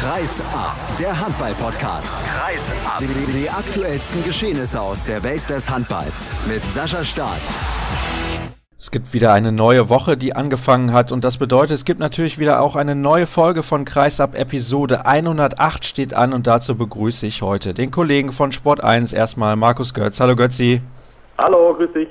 Kreis ab, der Handball-Podcast. Kreis ab. Die, die aktuellsten Geschehnisse aus der Welt des Handballs mit Sascha Staat. Es gibt wieder eine neue Woche, die angefangen hat und das bedeutet, es gibt natürlich wieder auch eine neue Folge von Kreisab Episode 108 steht an und dazu begrüße ich heute den Kollegen von Sport 1 erstmal Markus Götz. Hallo Götzi. Hallo, grüß dich.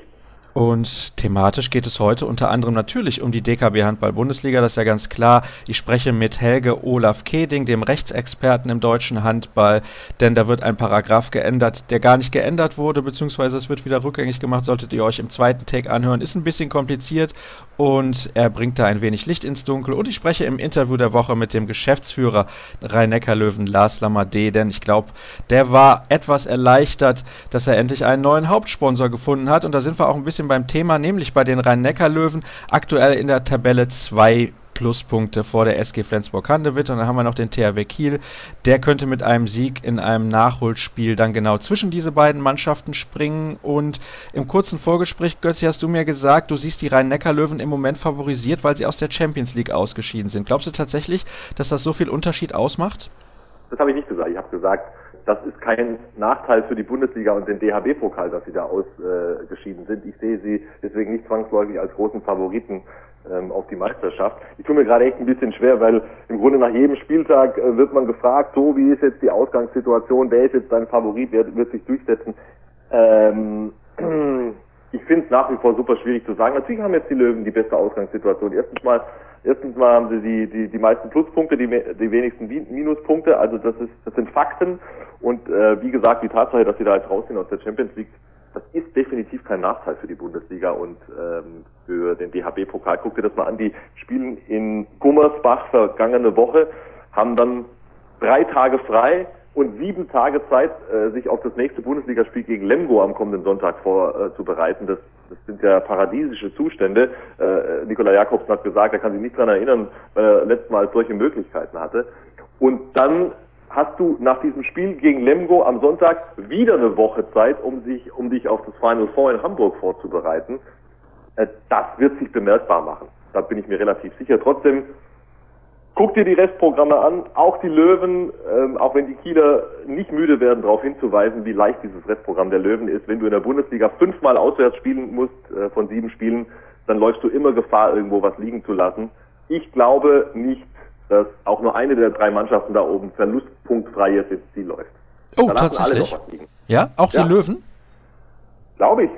Und thematisch geht es heute unter anderem natürlich um die DKB Handball Bundesliga, das ist ja ganz klar. Ich spreche mit Helge Olaf Keding, dem Rechtsexperten im deutschen Handball, denn da wird ein Paragraph geändert, der gar nicht geändert wurde, beziehungsweise es wird wieder rückgängig gemacht, solltet ihr euch im zweiten Take anhören. Ist ein bisschen kompliziert und er bringt da ein wenig Licht ins Dunkel. Und ich spreche im Interview der Woche mit dem Geschäftsführer Rhein-Neckar-Löwen, Lars Lamadé, denn ich glaube, der war etwas erleichtert, dass er endlich einen neuen Hauptsponsor gefunden hat und da sind wir auch ein bisschen beim Thema, nämlich bei den Rhein-Neckar-Löwen. Aktuell in der Tabelle zwei Pluspunkte vor der SG Flensburg-Handewitt. Und dann haben wir noch den THW Kiel. Der könnte mit einem Sieg in einem Nachholspiel dann genau zwischen diese beiden Mannschaften springen. Und im kurzen Vorgespräch, Götzi, hast du mir gesagt, du siehst die Rhein-Neckar-Löwen im Moment favorisiert, weil sie aus der Champions League ausgeschieden sind. Glaubst du tatsächlich, dass das so viel Unterschied ausmacht? Das habe ich nicht gesagt. Ich habe gesagt, das ist kein Nachteil für die Bundesliga und den DHB-Pokal, dass sie da ausgeschieden äh, sind. Ich sehe sie deswegen nicht zwangsläufig als großen Favoriten ähm, auf die Meisterschaft. Ich tue mir gerade echt ein bisschen schwer, weil im Grunde nach jedem Spieltag äh, wird man gefragt, so wie ist jetzt die Ausgangssituation, wer ist jetzt dein Favorit, wer wird sich durchsetzen. Ähm, ich finde es nach wie vor super schwierig zu sagen. Natürlich haben jetzt die Löwen die beste Ausgangssituation. Erstens mal Erstens mal haben sie die, die, die meisten Pluspunkte, die, die wenigsten Minuspunkte. Also das ist, das sind Fakten. Und äh, wie gesagt, die Tatsache, dass sie da jetzt rausgehen aus der Champions League, das ist definitiv kein Nachteil für die Bundesliga und ähm, für den DHB-Pokal. Guck dir das mal an. Die spielen in Gummersbach vergangene Woche, haben dann drei Tage frei und sieben Tage Zeit, äh, sich auf das nächste Bundesligaspiel gegen Lemgo am kommenden Sonntag vorzubereiten. Äh, das, das sind ja paradiesische Zustände. Äh, Nikola Jakobsen hat gesagt, er kann sich nicht daran erinnern, weil er letztes Mal solche Möglichkeiten hatte. Und dann hast du nach diesem Spiel gegen Lemgo am Sonntag wieder eine Woche Zeit, um sich, um dich auf das Final Four in Hamburg vorzubereiten. Äh, das wird sich bemerkbar machen. Da bin ich mir relativ sicher. Trotzdem Guck dir die Restprogramme an, auch die Löwen, ähm, auch wenn die Kieler nicht müde werden, darauf hinzuweisen, wie leicht dieses Restprogramm der Löwen ist. Wenn du in der Bundesliga fünfmal auswärts spielen musst äh, von sieben Spielen, dann läufst du immer Gefahr, irgendwo was liegen zu lassen. Ich glaube nicht, dass auch nur eine der drei Mannschaften da oben verlustpunktfrei jetzt ins Ziel läuft. Oh, tatsächlich? Ja, auch die ja. Löwen? Glaube ich.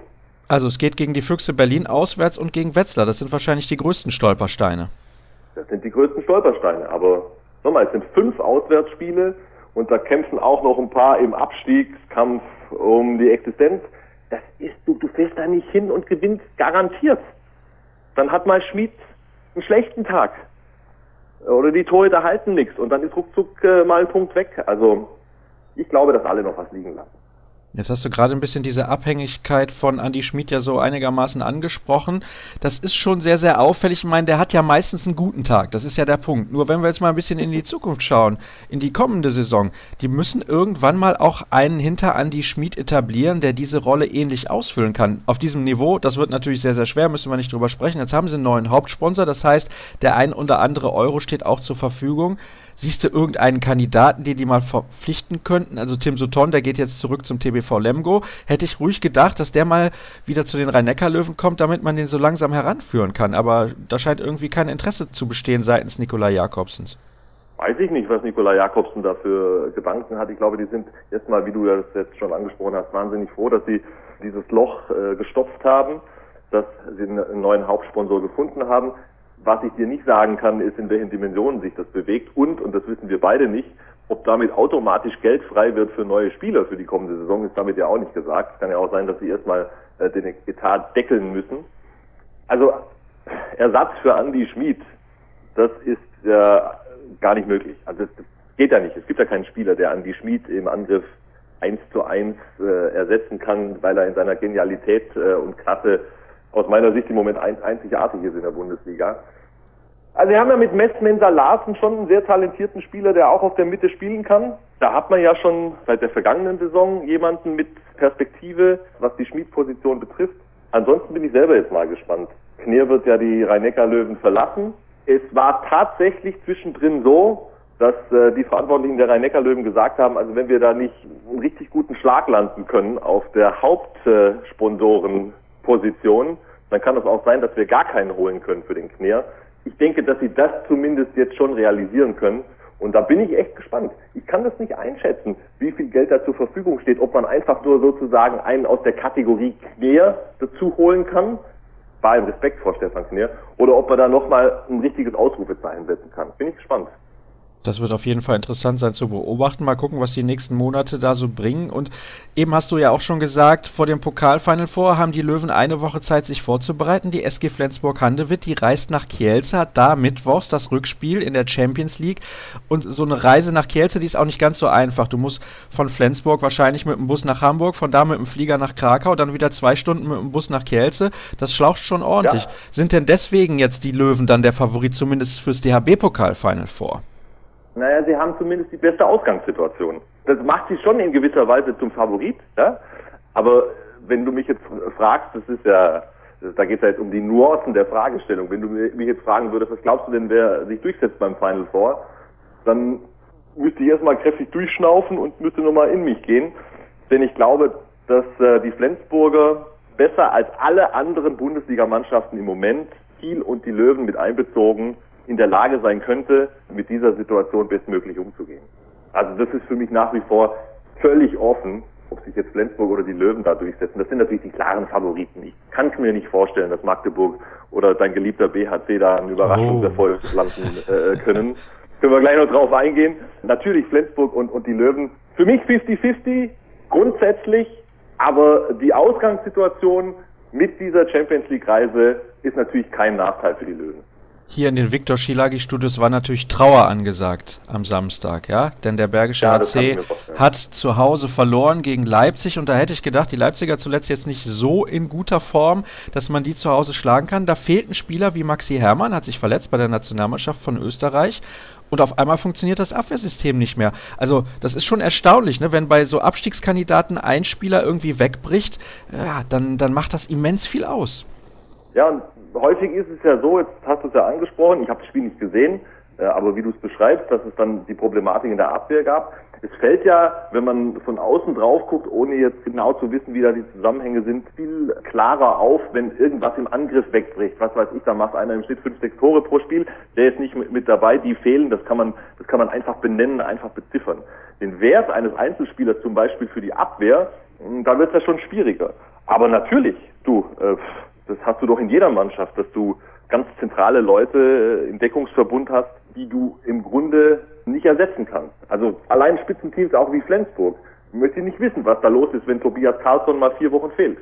Also es geht gegen die Füchse Berlin auswärts und gegen Wetzlar. Das sind wahrscheinlich die größten Stolpersteine. Das sind die größten Stolpersteine. Aber nochmal, es sind fünf Auswärtsspiele und da kämpfen auch noch ein paar im Abstiegskampf um die Existenz. Das ist, du, du fährst da nicht hin und gewinnst garantiert. Dann hat mal Schmid einen schlechten Tag. Oder die Torhüter halten nichts und dann ist ruckzuck äh, mal ein Punkt weg. Also ich glaube, dass alle noch was liegen lassen. Jetzt hast du gerade ein bisschen diese Abhängigkeit von Andy Schmid ja so einigermaßen angesprochen. Das ist schon sehr, sehr auffällig. Ich meine, der hat ja meistens einen guten Tag. Das ist ja der Punkt. Nur wenn wir jetzt mal ein bisschen in die Zukunft schauen, in die kommende Saison, die müssen irgendwann mal auch einen hinter Andy Schmid etablieren, der diese Rolle ähnlich ausfüllen kann. Auf diesem Niveau, das wird natürlich sehr, sehr schwer, müssen wir nicht drüber sprechen. Jetzt haben sie einen neuen Hauptsponsor. Das heißt, der ein oder andere Euro steht auch zur Verfügung. Siehst du irgendeinen Kandidaten, den die mal verpflichten könnten? Also Tim Sutton, der geht jetzt zurück zum TBV Lemgo. Hätte ich ruhig gedacht, dass der mal wieder zu den Rhein-Neckar-Löwen kommt, damit man den so langsam heranführen kann. Aber da scheint irgendwie kein Interesse zu bestehen seitens Nikolai Jakobsens. Weiß ich nicht, was Nikolai Jakobsen da für Gedanken hat. Ich glaube, die sind erstmal, wie du das jetzt schon angesprochen hast, wahnsinnig froh, dass sie dieses Loch äh, gestopft haben, dass sie einen neuen Hauptsponsor gefunden haben. Was ich dir nicht sagen kann, ist, in welchen Dimensionen sich das bewegt und, und das wissen wir beide nicht, ob damit automatisch Geld frei wird für neue Spieler für die kommende Saison, ist damit ja auch nicht gesagt. Es kann ja auch sein, dass sie erstmal äh, den Etat deckeln müssen. Also Ersatz für Andy Schmid, das ist ja äh, gar nicht möglich. Also das geht ja nicht. Es gibt ja keinen Spieler, der Andy Schmid im Angriff eins zu eins äh, ersetzen kann, weil er in seiner Genialität äh, und Klasse aus meiner Sicht im Moment einzigartig ist in der Bundesliga. Also wir haben ja mit Mess Mensa Larsen schon einen sehr talentierten Spieler, der auch auf der Mitte spielen kann. Da hat man ja schon seit der vergangenen Saison jemanden mit Perspektive, was die Schmiedposition betrifft. Ansonsten bin ich selber jetzt mal gespannt. Knier wird ja die Rhein-Neckar-Löwen verlassen. Es war tatsächlich zwischendrin so, dass äh, die Verantwortlichen der Rhein-Neckar-Löwen gesagt haben, also wenn wir da nicht einen richtig guten Schlag landen können auf der Hauptsponsorenposition, dann kann es auch sein, dass wir gar keinen holen können für den Knier. Ich denke, dass sie das zumindest jetzt schon realisieren können. Und da bin ich echt gespannt. Ich kann das nicht einschätzen, wie viel Geld da zur Verfügung steht, ob man einfach nur sozusagen einen aus der Kategorie Knier dazu holen kann, bei allem Respekt vor Stefan Knier, oder ob man da nochmal ein richtiges Ausrufezeichen setzen kann. Bin ich gespannt. Das wird auf jeden Fall interessant sein zu beobachten. Mal gucken, was die nächsten Monate da so bringen. Und eben hast du ja auch schon gesagt, vor dem Pokalfinal vor haben die Löwen eine Woche Zeit, sich vorzubereiten. Die SG Flensburg-Handewitt, die reist nach Kielce, hat da mittwochs das Rückspiel in der Champions League. Und so eine Reise nach Kielce, die ist auch nicht ganz so einfach. Du musst von Flensburg wahrscheinlich mit dem Bus nach Hamburg, von da mit dem Flieger nach Krakau, dann wieder zwei Stunden mit dem Bus nach Kielce. Das schlaucht schon ordentlich. Ja. Sind denn deswegen jetzt die Löwen dann der Favorit zumindest fürs DHB-Pokalfinal vor? Naja, sie haben zumindest die beste Ausgangssituation. Das macht sie schon in gewisser Weise zum Favorit, ja. Aber wenn du mich jetzt fragst, das ist ja, da geht es ja jetzt um die Nuancen der Fragestellung. Wenn du mich jetzt fragen würdest, was glaubst du denn, wer sich durchsetzt beim Final Four, dann müsste ich erstmal kräftig durchschnaufen und müsste nochmal in mich gehen. Denn ich glaube, dass äh, die Flensburger besser als alle anderen Bundesligamannschaften im Moment Kiel und die Löwen mit einbezogen in der Lage sein könnte, mit dieser Situation bestmöglich umzugehen. Also das ist für mich nach wie vor völlig offen, ob sich jetzt Flensburg oder die Löwen da durchsetzen. Das sind natürlich die klaren Favoriten. Ich kann es mir nicht vorstellen, dass Magdeburg oder dein geliebter BHC da einen Überraschungserfolg oh. landen äh, können. Können wir gleich noch drauf eingehen. Natürlich Flensburg und, und die Löwen. Für mich 50-50, grundsätzlich, aber die Ausgangssituation mit dieser Champions League Reise ist natürlich kein Nachteil für die Löwen. Hier in den Viktor Schilagi Studios war natürlich Trauer angesagt am Samstag, ja, denn der Bergische ja, HC hat zu Hause verloren gegen Leipzig und da hätte ich gedacht, die Leipziger zuletzt jetzt nicht so in guter Form, dass man die zu Hause schlagen kann. Da fehlten Spieler wie Maxi Hermann, hat sich verletzt bei der Nationalmannschaft von Österreich und auf einmal funktioniert das Abwehrsystem nicht mehr. Also das ist schon erstaunlich, ne? wenn bei so Abstiegskandidaten ein Spieler irgendwie wegbricht, ja, dann, dann macht das immens viel aus. Ja, und häufig ist es ja so, jetzt hast du es ja angesprochen, ich habe das Spiel nicht gesehen, äh, aber wie du es beschreibst, dass es dann die Problematik in der Abwehr gab. Es fällt ja, wenn man von außen drauf guckt, ohne jetzt genau zu wissen, wie da die Zusammenhänge sind, viel klarer auf, wenn irgendwas im Angriff wegbricht. Was weiß ich, da macht einer im Schnitt fünf, sechs Tore pro Spiel, der ist nicht mit, dabei, die fehlen, das kann man, das kann man einfach benennen, einfach beziffern. Den Wert eines Einzelspielers zum Beispiel für die Abwehr, hm, da wird es ja schon schwieriger. Aber natürlich, du, äh, das hast du doch in jeder Mannschaft, dass du ganz zentrale Leute äh, im Deckungsverbund hast, die du im Grunde nicht ersetzen kannst. Also allein Spitzenteams auch wie Flensburg. Möchte nicht wissen, was da los ist, wenn Tobias Carlsson mal vier Wochen fehlt.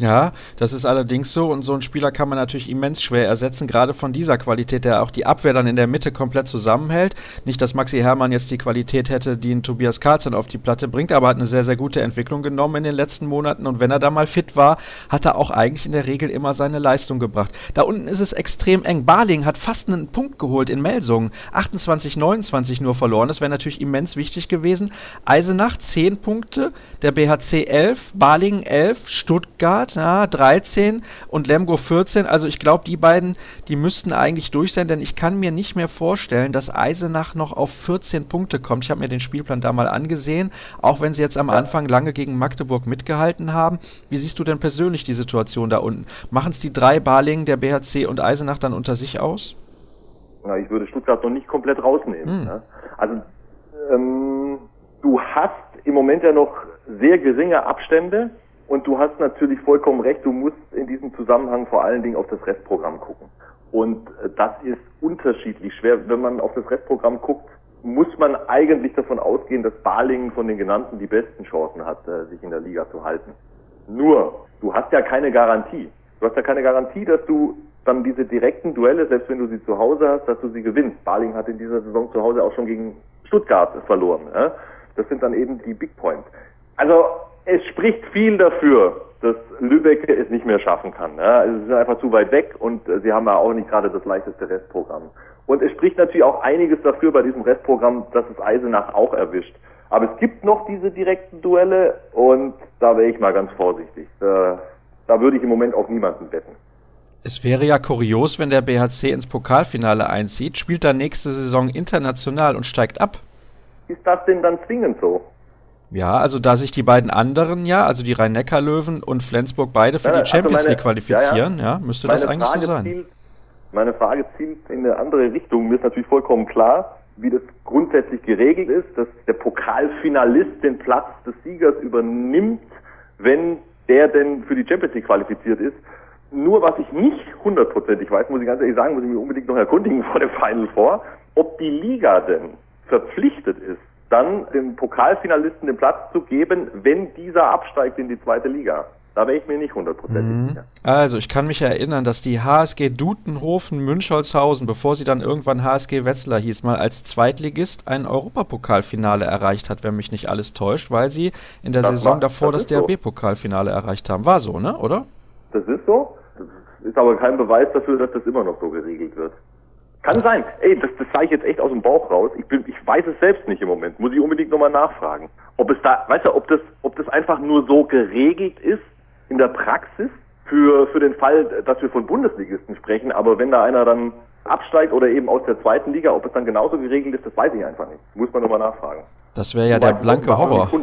Ja, das ist allerdings so und so ein Spieler kann man natürlich immens schwer ersetzen, gerade von dieser Qualität, der auch die Abwehr dann in der Mitte komplett zusammenhält. Nicht, dass Maxi Hermann jetzt die Qualität hätte, die ein Tobias Karlsson auf die Platte bringt, aber hat eine sehr, sehr gute Entwicklung genommen in den letzten Monaten und wenn er da mal fit war, hat er auch eigentlich in der Regel immer seine Leistung gebracht. Da unten ist es extrem eng. Barling hat fast einen Punkt geholt in Melsungen. 28, 29 nur verloren. Das wäre natürlich immens wichtig gewesen. Eisenach 10 Punkte, der BHC 11, Barling 11, Stuttgart Stuttgart, ja, 13 und Lemgo 14. Also ich glaube, die beiden, die müssten eigentlich durch sein, denn ich kann mir nicht mehr vorstellen, dass Eisenach noch auf 14 Punkte kommt. Ich habe mir den Spielplan da mal angesehen, auch wenn sie jetzt am Anfang lange gegen Magdeburg mitgehalten haben. Wie siehst du denn persönlich die Situation da unten? Machen es die drei Balingen, der BHC und Eisenach dann unter sich aus? Na, ich würde Stuttgart noch nicht komplett rausnehmen. Hm. Ne? Also ähm, du hast im Moment ja noch sehr geringe Abstände und du hast natürlich vollkommen recht, du musst in diesem Zusammenhang vor allen Dingen auf das Restprogramm gucken. Und äh, das ist unterschiedlich schwer. Wenn man auf das Restprogramm guckt, muss man eigentlich davon ausgehen, dass Balingen von den genannten die besten Chancen hat, äh, sich in der Liga zu halten. Nur, du hast ja keine Garantie. Du hast ja keine Garantie, dass du dann diese direkten Duelle, selbst wenn du sie zu Hause hast, dass du sie gewinnst. Balingen hat in dieser Saison zu Hause auch schon gegen Stuttgart verloren. Das sind dann eben die Big Points. Also es spricht viel dafür, dass Lübeck es nicht mehr schaffen kann. Ja. Es ist einfach zu weit weg und äh, sie haben ja auch nicht gerade das leichteste Restprogramm. Und es spricht natürlich auch einiges dafür bei diesem Restprogramm, dass es Eisenach auch erwischt. Aber es gibt noch diese direkten Duelle und da wäre ich mal ganz vorsichtig. Da, da würde ich im Moment auf niemanden wetten. Es wäre ja kurios, wenn der BHC ins Pokalfinale einzieht, spielt dann nächste Saison international und steigt ab. Ist das denn dann zwingend so? Ja, also da sich die beiden anderen ja, also die Rhein-Neckar-Löwen und Flensburg beide für ja, die also Champions also meine, League qualifizieren, ja, ja. müsste meine das eigentlich Frage so sein. Zielt, meine Frage zielt in eine andere Richtung. Mir ist natürlich vollkommen klar, wie das grundsätzlich geregelt ist, dass der Pokalfinalist den Platz des Siegers übernimmt, wenn der denn für die Champions League qualifiziert ist. Nur was ich nicht hundertprozentig weiß, muss ich ganz ehrlich sagen, muss ich mich unbedingt noch erkundigen vor dem Final vor, ob die Liga denn verpflichtet ist, dann dem Pokalfinalisten den Platz zu geben, wenn dieser absteigt in die zweite Liga. Da wäre ich mir nicht hundertprozentig mhm. sicher. Also, ich kann mich erinnern, dass die HSG Dutenhofen Münchholzhausen, bevor sie dann irgendwann HSG Wetzlar hieß, mal als Zweitligist ein Europapokalfinale erreicht hat, wenn mich nicht alles täuscht, weil sie in der das Saison war, davor das, das DRB-Pokalfinale so. erreicht haben. War so, ne? Oder? Das ist so. Das ist aber kein Beweis dafür, dass das immer noch so geregelt wird. Kann sein. Ey, das, das sage ich jetzt echt aus dem Bauch raus. Ich bin, ich weiß es selbst nicht im Moment. Muss ich unbedingt nochmal nachfragen. Ob es da, weißt du, ob das, ob das einfach nur so geregelt ist in der Praxis für, für den Fall, dass wir von Bundesligisten sprechen. Aber wenn da einer dann absteigt oder eben aus der zweiten Liga, ob es dann genauso geregelt ist, das weiß ich einfach nicht. Muss man nochmal nachfragen. Das wäre ja der blanke Horror.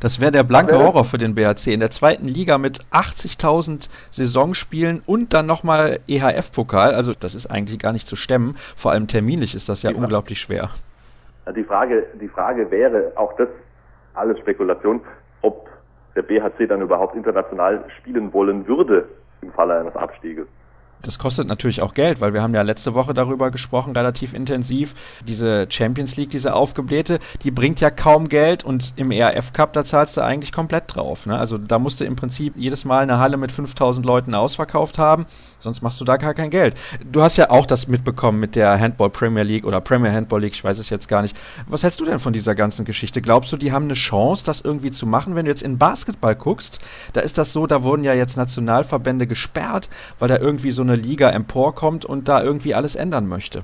Das wäre der blanke Horror für den BHC. In der zweiten Liga mit 80.000 Saisonspielen und dann nochmal EHF-Pokal. Also das ist eigentlich gar nicht zu stemmen. Vor allem terminlich ist das ja, ja. unglaublich schwer. Die Frage, die Frage wäre, auch das alles Spekulation, ob der BHC dann überhaupt international spielen wollen würde im Falle eines Abstieges das kostet natürlich auch Geld, weil wir haben ja letzte Woche darüber gesprochen, relativ intensiv. Diese Champions League, diese aufgeblähte, die bringt ja kaum Geld und im ERF Cup, da zahlst du eigentlich komplett drauf. Ne? Also da musst du im Prinzip jedes Mal eine Halle mit 5000 Leuten ausverkauft haben, sonst machst du da gar kein Geld. Du hast ja auch das mitbekommen mit der Handball Premier League oder Premier Handball League, ich weiß es jetzt gar nicht. Was hältst du denn von dieser ganzen Geschichte? Glaubst du, die haben eine Chance, das irgendwie zu machen? Wenn du jetzt in Basketball guckst, da ist das so, da wurden ja jetzt Nationalverbände gesperrt, weil da irgendwie so eine Liga emporkommt und da irgendwie alles ändern möchte.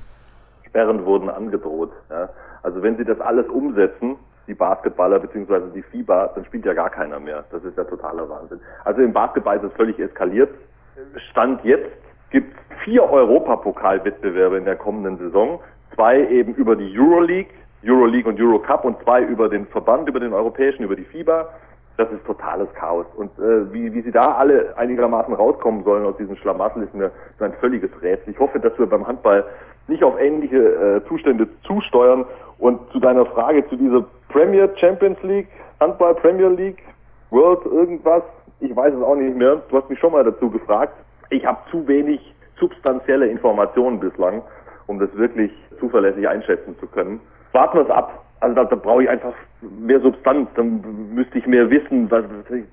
Sperren wurden angedroht. Ja. Also wenn sie das alles umsetzen, die Basketballer bzw. die FIBA, dann spielt ja gar keiner mehr. Das ist ja totaler Wahnsinn. Also im Basketball ist es völlig eskaliert. Stand jetzt gibt es vier Europapokalwettbewerbe in der kommenden Saison. Zwei eben über die Euroleague, Euroleague und Eurocup und zwei über den Verband, über den europäischen, über die FIBA das ist totales Chaos. Und äh, wie, wie sie da alle einigermaßen rauskommen sollen aus diesem Schlamassel, ist mir so ein völliges Rätsel. Ich hoffe, dass wir beim Handball nicht auf ähnliche äh, Zustände zusteuern. Und zu deiner Frage zu dieser Premier Champions League, Handball Premier League, World irgendwas, ich weiß es auch nicht mehr. Du hast mich schon mal dazu gefragt. Ich habe zu wenig substanzielle Informationen bislang, um das wirklich zuverlässig einschätzen zu können. Warten wir es ab. Also da, da brauche ich einfach mehr Substanz, dann müsste ich mehr wissen. Was,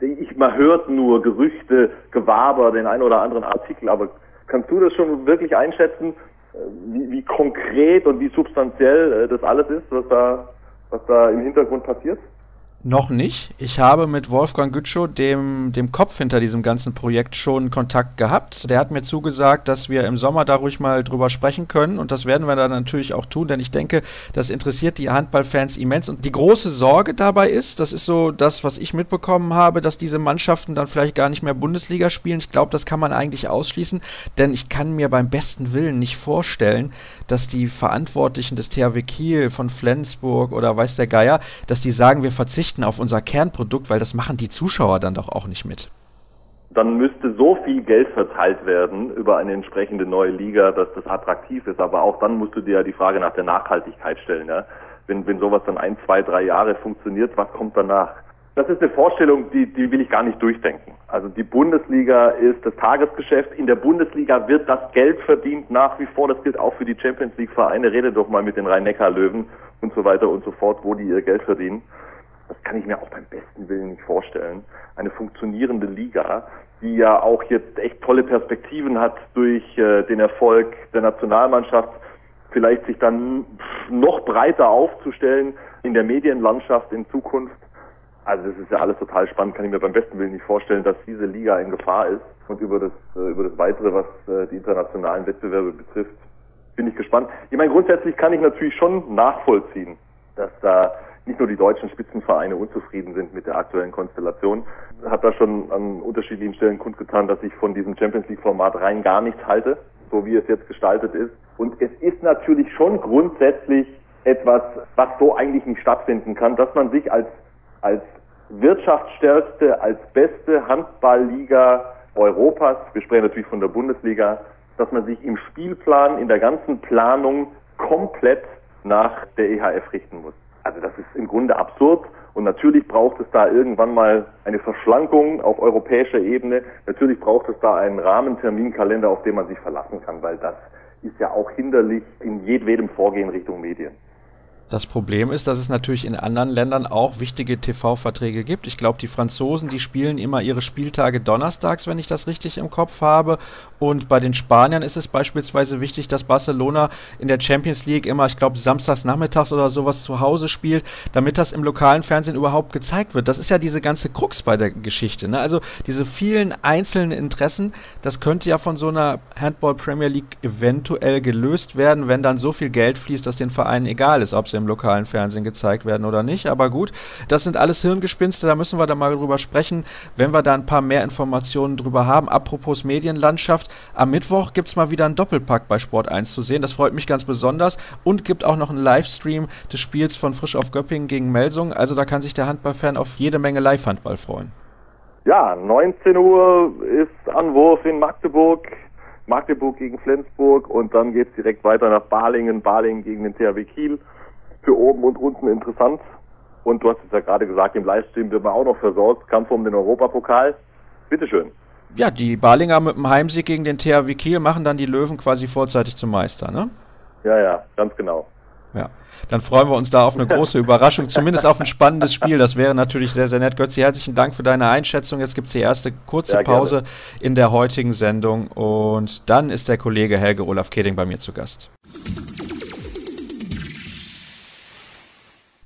ich, man hört nur Gerüchte, Gewaber, den einen oder anderen Artikel, aber kannst du das schon wirklich einschätzen, äh, wie, wie konkret und wie substanziell äh, das alles ist, was da, was da im Hintergrund passiert? Noch nicht. Ich habe mit Wolfgang Gütschow, dem, dem Kopf hinter diesem ganzen Projekt, schon Kontakt gehabt. Der hat mir zugesagt, dass wir im Sommer da ruhig mal drüber sprechen können. Und das werden wir dann natürlich auch tun, denn ich denke, das interessiert die Handballfans immens. Und die große Sorge dabei ist, das ist so das, was ich mitbekommen habe, dass diese Mannschaften dann vielleicht gar nicht mehr Bundesliga spielen. Ich glaube, das kann man eigentlich ausschließen, denn ich kann mir beim besten Willen nicht vorstellen, dass die Verantwortlichen des THW Kiel von Flensburg oder weiß der Geier, dass die sagen, wir verzichten auf unser Kernprodukt, weil das machen die Zuschauer dann doch auch nicht mit. Dann müsste so viel Geld verteilt werden über eine entsprechende neue Liga, dass das attraktiv ist. Aber auch dann musst du dir ja die Frage nach der Nachhaltigkeit stellen. Ja? Wenn, wenn sowas dann ein, zwei, drei Jahre funktioniert, was kommt danach? Das ist eine Vorstellung, die, die will ich gar nicht durchdenken. Also die Bundesliga ist das Tagesgeschäft. In der Bundesliga wird das Geld verdient nach wie vor. Das gilt auch für die Champions League Vereine. Rede doch mal mit den Rhein-Neckar-Löwen und so weiter und so fort, wo die ihr Geld verdienen. Das kann ich mir auch beim besten Willen nicht vorstellen. Eine funktionierende Liga, die ja auch jetzt echt tolle Perspektiven hat durch äh, den Erfolg der Nationalmannschaft, vielleicht sich dann noch breiter aufzustellen in der Medienlandschaft in Zukunft also das ist ja alles total spannend, kann ich mir beim besten Willen nicht vorstellen, dass diese Liga in Gefahr ist. Und über das, äh, über das Weitere, was äh, die internationalen Wettbewerbe betrifft, bin ich gespannt. Ich meine, grundsätzlich kann ich natürlich schon nachvollziehen, dass da nicht nur die deutschen Spitzenvereine unzufrieden sind mit der aktuellen Konstellation. Hat da schon an unterschiedlichen Stellen kundgetan, dass ich von diesem Champions League Format rein gar nichts halte, so wie es jetzt gestaltet ist. Und es ist natürlich schon grundsätzlich etwas, was so eigentlich nicht stattfinden kann, dass man sich als, als wirtschaftsstärkste, als beste Handballliga Europas, wir sprechen natürlich von der Bundesliga, dass man sich im Spielplan, in der ganzen Planung komplett nach der EHF richten muss. Also das ist im Grunde absurd und natürlich braucht es da irgendwann mal eine Verschlankung auf europäischer Ebene. Natürlich braucht es da einen Rahmenterminkalender, auf den man sich verlassen kann, weil das ist ja auch hinderlich in jedwedem Vorgehen Richtung Medien. Das Problem ist, dass es natürlich in anderen Ländern auch wichtige TV-Verträge gibt. Ich glaube, die Franzosen, die spielen immer ihre Spieltage donnerstags, wenn ich das richtig im Kopf habe. Und bei den Spaniern ist es beispielsweise wichtig, dass Barcelona in der Champions League immer, ich glaube, samstags nachmittags oder sowas zu Hause spielt, damit das im lokalen Fernsehen überhaupt gezeigt wird. Das ist ja diese ganze Krux bei der Geschichte. Ne? Also diese vielen einzelnen Interessen, das könnte ja von so einer Handball Premier League eventuell gelöst werden, wenn dann so viel Geld fließt, dass den Vereinen egal ist, ob sie im lokalen Fernsehen gezeigt werden oder nicht. Aber gut, das sind alles Hirngespinste, da müssen wir da mal drüber sprechen, wenn wir da ein paar mehr Informationen drüber haben. Apropos Medienlandschaft, am Mittwoch gibt es mal wieder einen Doppelpack bei Sport 1 zu sehen. Das freut mich ganz besonders und gibt auch noch einen Livestream des Spiels von Frisch auf Göppingen gegen Melsung. Also da kann sich der Handballfan auf jede Menge Live-Handball freuen. Ja, 19 Uhr ist Anwurf in Magdeburg. Magdeburg gegen Flensburg und dann geht es direkt weiter nach Balingen, Balingen gegen den THW Kiel für oben und unten interessant. Und du hast es ja gerade gesagt, im Livestream wird man auch noch versorgt. Kampf um den Europapokal. Bitteschön. Ja, die Balinger mit dem Heimsieg gegen den THW Kiel machen dann die Löwen quasi vorzeitig zum Meister, ne? Ja, ja, ganz genau. Ja, dann freuen wir uns da auf eine große Überraschung, zumindest auf ein spannendes Spiel. Das wäre natürlich sehr, sehr nett. Götzi, herzlichen Dank für deine Einschätzung. Jetzt gibt es die erste kurze ja, Pause in der heutigen Sendung und dann ist der Kollege Helge Olaf Keding bei mir zu Gast.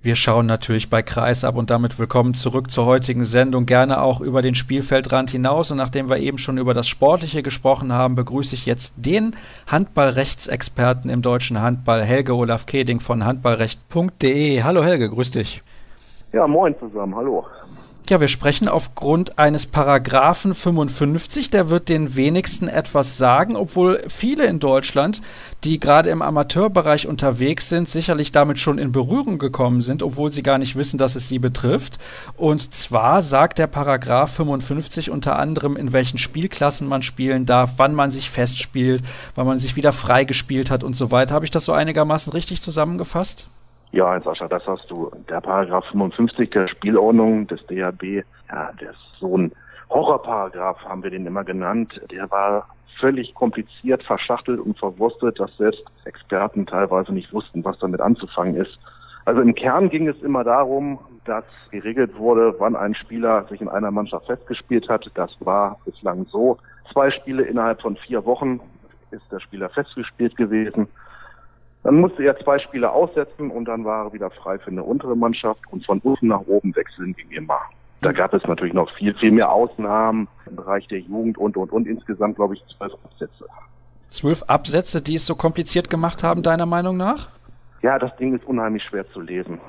Wir schauen natürlich bei Kreis ab und damit willkommen zurück zur heutigen Sendung. Gerne auch über den Spielfeldrand hinaus. Und nachdem wir eben schon über das Sportliche gesprochen haben, begrüße ich jetzt den Handballrechtsexperten im deutschen Handball, Helge Olaf Keding von handballrecht.de. Hallo Helge, grüß dich. Ja, moin zusammen, hallo. Ja, wir sprechen aufgrund eines Paragraphen 55, der wird den wenigsten etwas sagen, obwohl viele in Deutschland, die gerade im Amateurbereich unterwegs sind, sicherlich damit schon in Berührung gekommen sind, obwohl sie gar nicht wissen, dass es sie betrifft. Und zwar sagt der Paragraph 55 unter anderem, in welchen Spielklassen man spielen darf, wann man sich festspielt, wann man sich wieder freigespielt hat und so weiter. Habe ich das so einigermaßen richtig zusammengefasst? Ja, Sascha, das hast du. Der Paragraph 55 der Spielordnung des DHB, ja, der ist so ein Horrorparagraph, haben wir den immer genannt. Der war völlig kompliziert, verschachtelt und verwurstet, dass selbst Experten teilweise nicht wussten, was damit anzufangen ist. Also im Kern ging es immer darum, dass geregelt wurde, wann ein Spieler sich in einer Mannschaft festgespielt hat. Das war bislang so. Zwei Spiele innerhalb von vier Wochen ist der Spieler festgespielt gewesen. Dann musste er zwei Spiele aussetzen und dann war er wieder frei für eine untere Mannschaft und von unten nach oben wechseln wie immer. Da gab es natürlich noch viel, viel mehr Ausnahmen im Bereich der Jugend und, und, und. Insgesamt, glaube ich, zwölf Absätze. Zwölf Absätze, die es so kompliziert gemacht haben, deiner Meinung nach? Ja, das Ding ist unheimlich schwer zu lesen.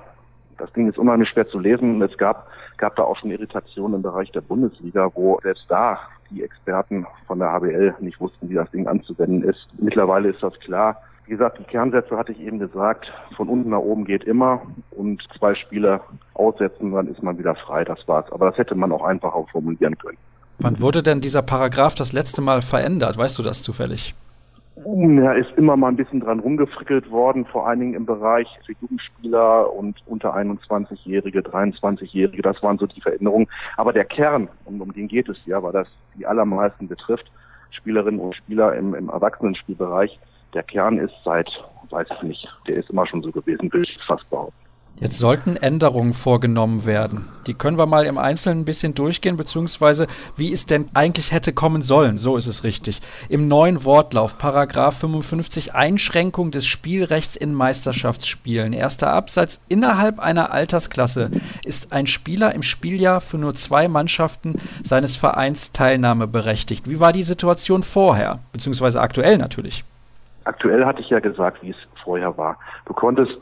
Das Ding ist unheimlich schwer zu lesen und es gab, gab da auch schon Irritationen im Bereich der Bundesliga, wo selbst da die Experten von der HBL nicht wussten, wie das Ding anzuwenden ist. Mittlerweile ist das klar. Wie gesagt, die Kernsätze hatte ich eben gesagt. Von unten nach oben geht immer und zwei Spieler aussetzen, dann ist man wieder frei. Das war's. Aber das hätte man auch einfacher formulieren können. Wann wurde denn dieser Paragraph das letzte Mal verändert? Weißt du das zufällig? Ja, ist immer mal ein bisschen dran rumgefrickelt worden, vor allen Dingen im Bereich für Jugendspieler und unter 21-Jährige, 23-Jährige, das waren so die Veränderungen. Aber der Kern, um, um den geht es ja, weil das die allermeisten betrifft, Spielerinnen und Spieler im, im Erwachsenenspielbereich, der Kern ist seit, weiß ich nicht, der ist immer schon so gewesen, will ich fast behaupten. Jetzt sollten Änderungen vorgenommen werden. Die können wir mal im Einzelnen ein bisschen durchgehen, beziehungsweise wie es denn eigentlich hätte kommen sollen. So ist es richtig. Im neuen Wortlauf, Paragraph 55, Einschränkung des Spielrechts in Meisterschaftsspielen. Erster Absatz. Innerhalb einer Altersklasse ist ein Spieler im Spieljahr für nur zwei Mannschaften seines Vereins teilnahmeberechtigt. Wie war die Situation vorher? Beziehungsweise aktuell natürlich. Aktuell hatte ich ja gesagt, wie es vorher war. Du konntest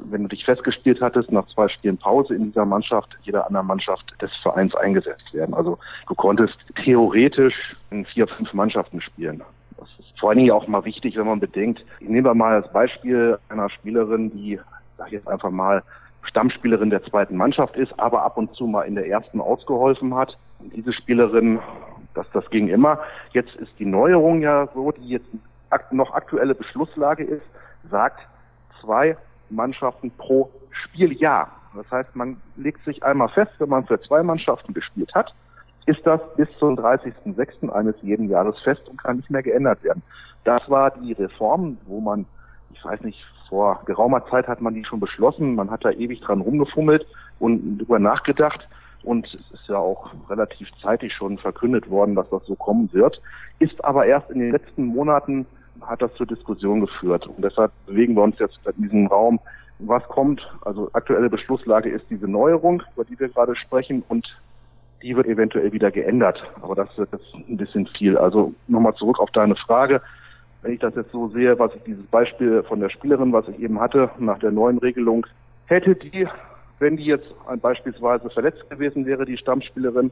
wenn du dich festgespielt hattest, nach zwei Spielen Pause in dieser Mannschaft, jeder anderen Mannschaft des Vereins eingesetzt werden. Also du konntest theoretisch in vier, fünf Mannschaften spielen. Das ist vor allen Dingen auch mal wichtig, wenn man bedenkt, nehmen wir mal das Beispiel einer Spielerin, die, sag ich jetzt einfach mal, Stammspielerin der zweiten Mannschaft ist, aber ab und zu mal in der ersten ausgeholfen hat. Diese Spielerin, das, das ging immer. Jetzt ist die Neuerung ja so, die jetzt noch aktuelle Beschlusslage ist, sagt zwei Mannschaften pro Spieljahr. Das heißt, man legt sich einmal fest, wenn man für zwei Mannschaften gespielt hat, ist das bis zum 30.06. eines jeden Jahres fest und kann nicht mehr geändert werden. Das war die Reform, wo man, ich weiß nicht, vor geraumer Zeit hat man die schon beschlossen. Man hat da ewig dran rumgefummelt und drüber nachgedacht. Und es ist ja auch relativ zeitig schon verkündet worden, dass das so kommen wird. Ist aber erst in den letzten Monaten hat das zur Diskussion geführt. Und deshalb bewegen wir uns jetzt in diesem Raum. Was kommt? Also aktuelle Beschlusslage ist diese Neuerung, über die wir gerade sprechen. Und die wird eventuell wieder geändert. Aber das wird jetzt ein bisschen viel. Also nochmal zurück auf deine Frage wenn ich das jetzt so sehe, was ich dieses Beispiel von der Spielerin, was ich eben hatte, nach der neuen Regelung, hätte die, wenn die jetzt beispielsweise verletzt gewesen wäre, die Stammspielerin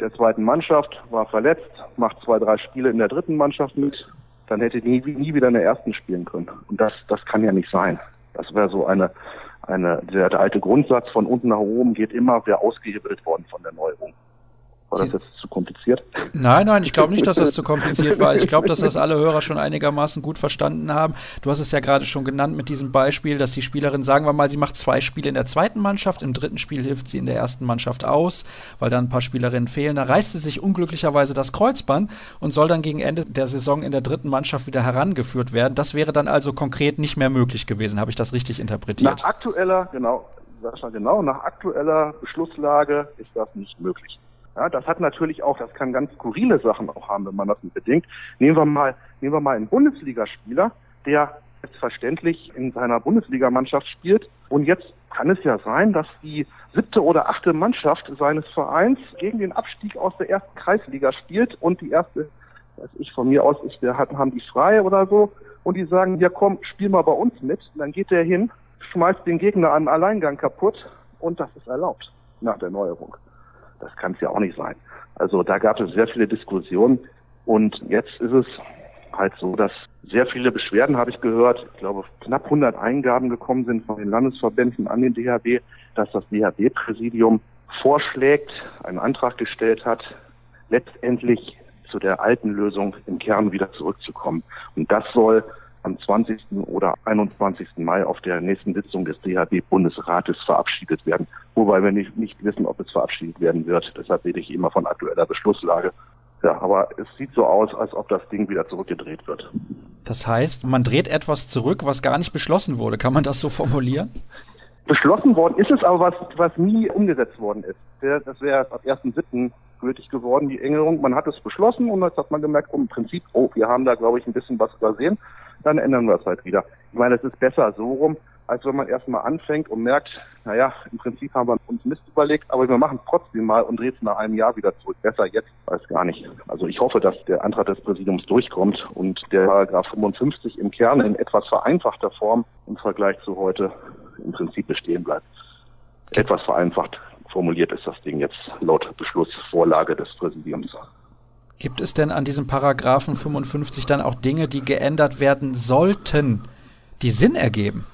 der zweiten Mannschaft, war verletzt, macht zwei, drei Spiele in der dritten Mannschaft mit, dann hätte die nie, nie wieder in der ersten spielen können. Und das, das kann ja nicht sein. Das wäre so eine, eine, der, der alte Grundsatz von unten nach oben geht immer, wäre ausgehebelt worden von der Neuerung. War das jetzt zu kompliziert? Nein, nein, ich glaube nicht, dass das zu kompliziert war. Ich glaube, dass das alle Hörer schon einigermaßen gut verstanden haben. Du hast es ja gerade schon genannt mit diesem Beispiel, dass die Spielerin, sagen wir mal, sie macht zwei Spiele in der zweiten Mannschaft, im dritten Spiel hilft sie in der ersten Mannschaft aus, weil dann ein paar Spielerinnen fehlen. Da reißt sie sich unglücklicherweise das Kreuzband und soll dann gegen Ende der Saison in der dritten Mannschaft wieder herangeführt werden. Das wäre dann also konkret nicht mehr möglich gewesen. Habe ich das richtig interpretiert? Nach aktueller, genau, Sascha, genau, nach aktueller Beschlusslage ist das nicht möglich. Ja, das hat natürlich auch, das kann ganz skurrile Sachen auch haben, wenn man das bedenkt. Nehmen wir mal, nehmen wir mal einen Bundesligaspieler, der selbstverständlich in seiner Bundesligamannschaft spielt. Und jetzt kann es ja sein, dass die siebte oder achte Mannschaft seines Vereins gegen den Abstieg aus der ersten Kreisliga spielt und die erste, weiß ich von mir aus, ich, der hat, haben die frei oder so und die sagen, ja komm, spiel mal bei uns mit. Und dann geht der hin, schmeißt den Gegner an Alleingang kaputt und das ist erlaubt nach der Neuerung. Das kann es ja auch nicht sein. Also da gab es sehr viele Diskussionen und jetzt ist es halt so, dass sehr viele Beschwerden, habe ich gehört, ich glaube knapp 100 Eingaben gekommen sind von den Landesverbänden an den DHB, dass das DHB-Präsidium vorschlägt, einen Antrag gestellt hat, letztendlich zu der alten Lösung im Kern wieder zurückzukommen. Und das soll am 20. oder 21. Mai auf der nächsten Sitzung des DHB-Bundesrates verabschiedet werden. Wobei wir nicht, nicht wissen, ob es verabschiedet werden wird. Deshalb rede ich immer von aktueller Beschlusslage. Ja, aber es sieht so aus, als ob das Ding wieder zurückgedreht wird. Das heißt, man dreht etwas zurück, was gar nicht beschlossen wurde. Kann man das so formulieren? Beschlossen worden ist es aber, was, was nie umgesetzt worden ist. Das wäre ab 1.7. gültig geworden, die Änderung. Man hat es beschlossen und jetzt hat man gemerkt, oh, im Prinzip, oh, wir haben da, glaube ich, ein bisschen was übersehen dann ändern wir es halt wieder. Ich meine, es ist besser so rum, als wenn man erstmal anfängt und merkt, naja, im Prinzip haben wir uns Mist überlegt, aber wir machen trotzdem mal und drehen es nach einem Jahr wieder zurück. Besser jetzt als gar nicht. Also ich hoffe, dass der Antrag des Präsidiums durchkommt und der Paragraph 55 im Kern in etwas vereinfachter Form im Vergleich zu heute im Prinzip bestehen bleibt. Etwas vereinfacht formuliert ist das Ding jetzt laut Beschlussvorlage des Präsidiums. Gibt es denn an diesem Paragraphen 55 dann auch Dinge, die geändert werden sollten, die Sinn ergeben?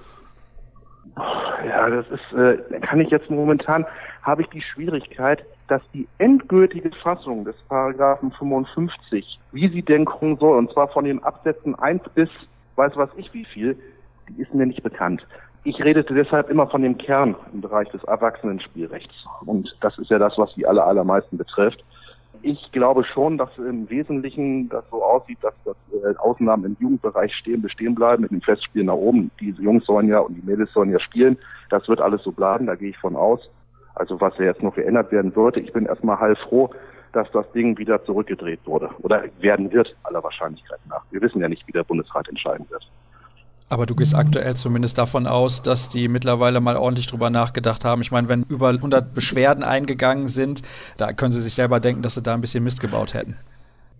Ja, das ist, äh, kann ich jetzt momentan, habe ich die Schwierigkeit, dass die endgültige Fassung des Paragraphen 55, wie sie denn kommen soll, und zwar von den Absätzen 1 bis weiß was ich wie viel, die ist mir nicht bekannt. Ich redete deshalb immer von dem Kern im Bereich des Erwachsenenspielrechts. Und das ist ja das, was die aller, allermeisten betrifft ich glaube schon, dass im Wesentlichen das so aussieht, dass das äh, Ausnahmen im Jugendbereich stehen, bestehen bleiben mit dem Festspiel nach oben. Diese Jungs sollen ja und die Mädels sollen ja spielen. Das wird alles so bleiben, da gehe ich von aus. Also was ja jetzt noch geändert werden sollte, ich bin erstmal heilfroh, dass das Ding wieder zurückgedreht wurde oder werden wird, aller Wahrscheinlichkeit nach. Wir wissen ja nicht, wie der Bundesrat entscheiden wird. Aber du gehst aktuell zumindest davon aus, dass die mittlerweile mal ordentlich drüber nachgedacht haben. Ich meine, wenn über 100 Beschwerden eingegangen sind, da können sie sich selber denken, dass sie da ein bisschen Mist gebaut hätten.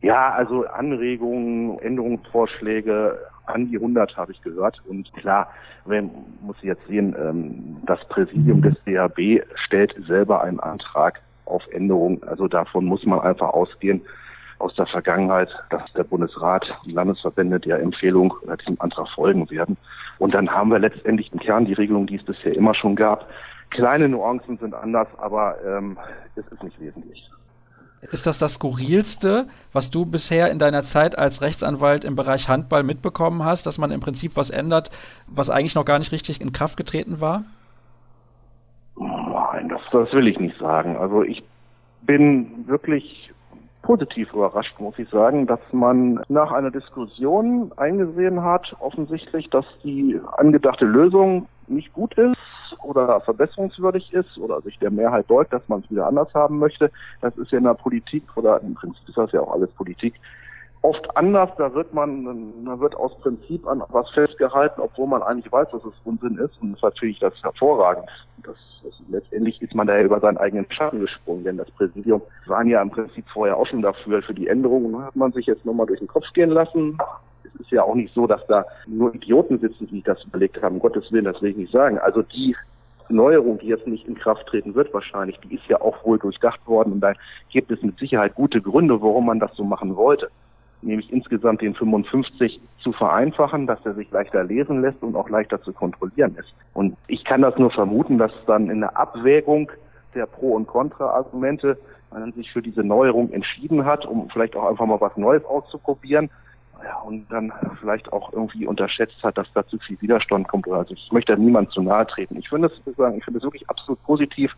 Ja, also Anregungen, Änderungsvorschläge an die 100 habe ich gehört. Und klar, man muss jetzt sehen, ähm, das Präsidium des DAB stellt selber einen Antrag auf Änderung. Also davon muss man einfach ausgehen aus der Vergangenheit, dass der Bundesrat, die Landesverbände der Empfehlung oder diesem Antrag folgen werden. Und dann haben wir letztendlich im Kern die Regelung, die es bisher immer schon gab. Kleine Nuancen sind anders, aber ähm, es ist nicht wesentlich. Ist das das Skurrilste, was du bisher in deiner Zeit als Rechtsanwalt im Bereich Handball mitbekommen hast, dass man im Prinzip was ändert, was eigentlich noch gar nicht richtig in Kraft getreten war? Nein, das, das will ich nicht sagen. Also ich bin wirklich positiv überrascht, muss ich sagen, dass man nach einer Diskussion eingesehen hat, offensichtlich, dass die angedachte Lösung nicht gut ist oder verbesserungswürdig ist oder sich der Mehrheit deutet, dass man es wieder anders haben möchte. Das ist ja in der Politik oder im Prinzip ist das ja auch alles Politik oft anders. Da wird man, da wird aus Prinzip an was festgehalten, obwohl man eigentlich weiß, dass es Unsinn ist. Und natürlich das hervorragend. Das, das, letztendlich ist man da ja über seinen eigenen Schatten gesprungen, denn das Präsidium waren ja im Prinzip vorher auch schon dafür, für die Änderungen. Hat man sich jetzt nochmal durch den Kopf gehen lassen es ist ja auch nicht so, dass da nur Idioten sitzen, die das überlegt haben. Um Gottes Willen, das will ich nicht sagen. Also die Neuerung, die jetzt nicht in Kraft treten wird wahrscheinlich, die ist ja auch wohl durchdacht worden und da gibt es mit Sicherheit gute Gründe, warum man das so machen wollte. Nämlich insgesamt den 55 zu vereinfachen, dass er sich leichter lesen lässt und auch leichter zu kontrollieren ist. Und ich kann das nur vermuten, dass dann in der Abwägung der Pro- und Kontra-Argumente man sich für diese Neuerung entschieden hat, um vielleicht auch einfach mal was Neues auszuprobieren ja, und dann vielleicht auch irgendwie unterschätzt hat, dass da zu viel Widerstand kommt. Also ich möchte niemand zu nahe treten. Ich finde es sagen, ich finde es wirklich absolut positiv,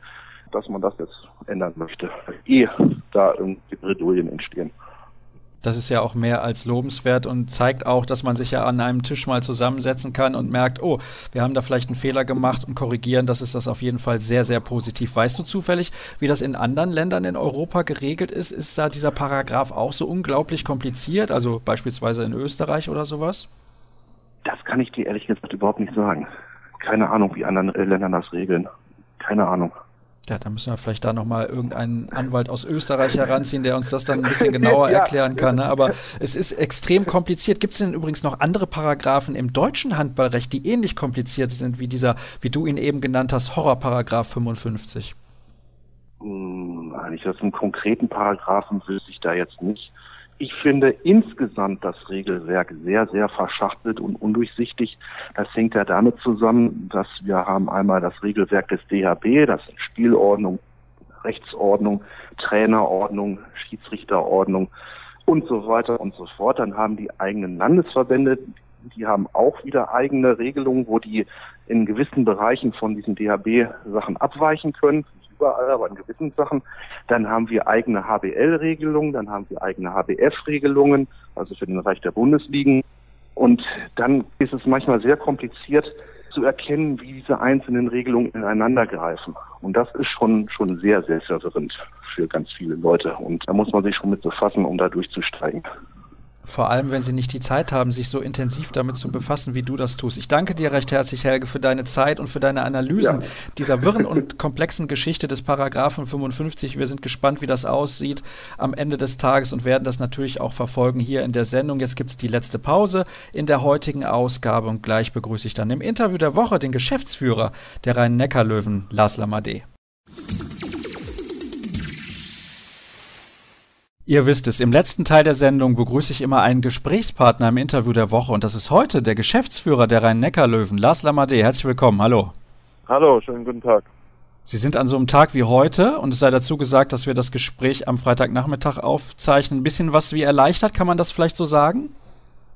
dass man das jetzt ändern möchte, ehe da irgendwie Bredouillen entstehen. Das ist ja auch mehr als lobenswert und zeigt auch, dass man sich ja an einem Tisch mal zusammensetzen kann und merkt, oh, wir haben da vielleicht einen Fehler gemacht und korrigieren. Das ist das auf jeden Fall sehr, sehr positiv. Weißt du zufällig, wie das in anderen Ländern in Europa geregelt ist? Ist da dieser Paragraph auch so unglaublich kompliziert? Also beispielsweise in Österreich oder sowas? Das kann ich dir ehrlich gesagt überhaupt nicht sagen. Keine Ahnung, wie andere Länder das regeln. Keine Ahnung. Ja, da müssen wir vielleicht da nochmal irgendeinen Anwalt aus Österreich heranziehen, der uns das dann ein bisschen genauer ja. erklären kann. Ne? Aber es ist extrem kompliziert. Gibt es denn übrigens noch andere Paragraphen im deutschen Handballrecht, die ähnlich kompliziert sind wie dieser, wie du ihn eben genannt hast, Horrorparagraph 55? Hm, eigentlich aus einem konkreten Paragraphen wüsste ich da jetzt nicht. Ich finde insgesamt das Regelwerk sehr, sehr verschachtelt und undurchsichtig. Das hängt ja damit zusammen, dass wir haben einmal das Regelwerk des DHB, das Spielordnung, Rechtsordnung, Trainerordnung, Schiedsrichterordnung und so weiter und so fort. Dann haben die eigenen Landesverbände, die haben auch wieder eigene Regelungen, wo die in gewissen Bereichen von diesen DHB-Sachen abweichen können überall, aber in gewissen Sachen. Dann haben wir eigene HBL-Regelungen, dann haben wir eigene HBF-Regelungen, also für den Bereich der Bundesligen. Und dann ist es manchmal sehr kompliziert zu erkennen, wie diese einzelnen Regelungen ineinander greifen. Und das ist schon, schon sehr, sehr verwirrend für ganz viele Leute. Und da muss man sich schon mit befassen, um da durchzusteigen. Vor allem, wenn sie nicht die Zeit haben, sich so intensiv damit zu befassen, wie du das tust. Ich danke dir recht herzlich, Helge, für deine Zeit und für deine Analysen ja. dieser wirren und komplexen Geschichte des Paragraphen 55. Wir sind gespannt, wie das aussieht am Ende des Tages und werden das natürlich auch verfolgen hier in der Sendung. Jetzt gibt's die letzte Pause in der heutigen Ausgabe und gleich begrüße ich dann im Interview der Woche den Geschäftsführer der Rhein-Neckar-Löwen, Lars Lamadé. Ihr wisst es, im letzten Teil der Sendung begrüße ich immer einen Gesprächspartner im Interview der Woche und das ist heute der Geschäftsführer der Rhein-Neckar-Löwen, Lars Lamadé. Herzlich willkommen, hallo. Hallo, schönen guten Tag. Sie sind an so einem Tag wie heute und es sei dazu gesagt, dass wir das Gespräch am Freitagnachmittag aufzeichnen. Ein bisschen was wie erleichtert, kann man das vielleicht so sagen?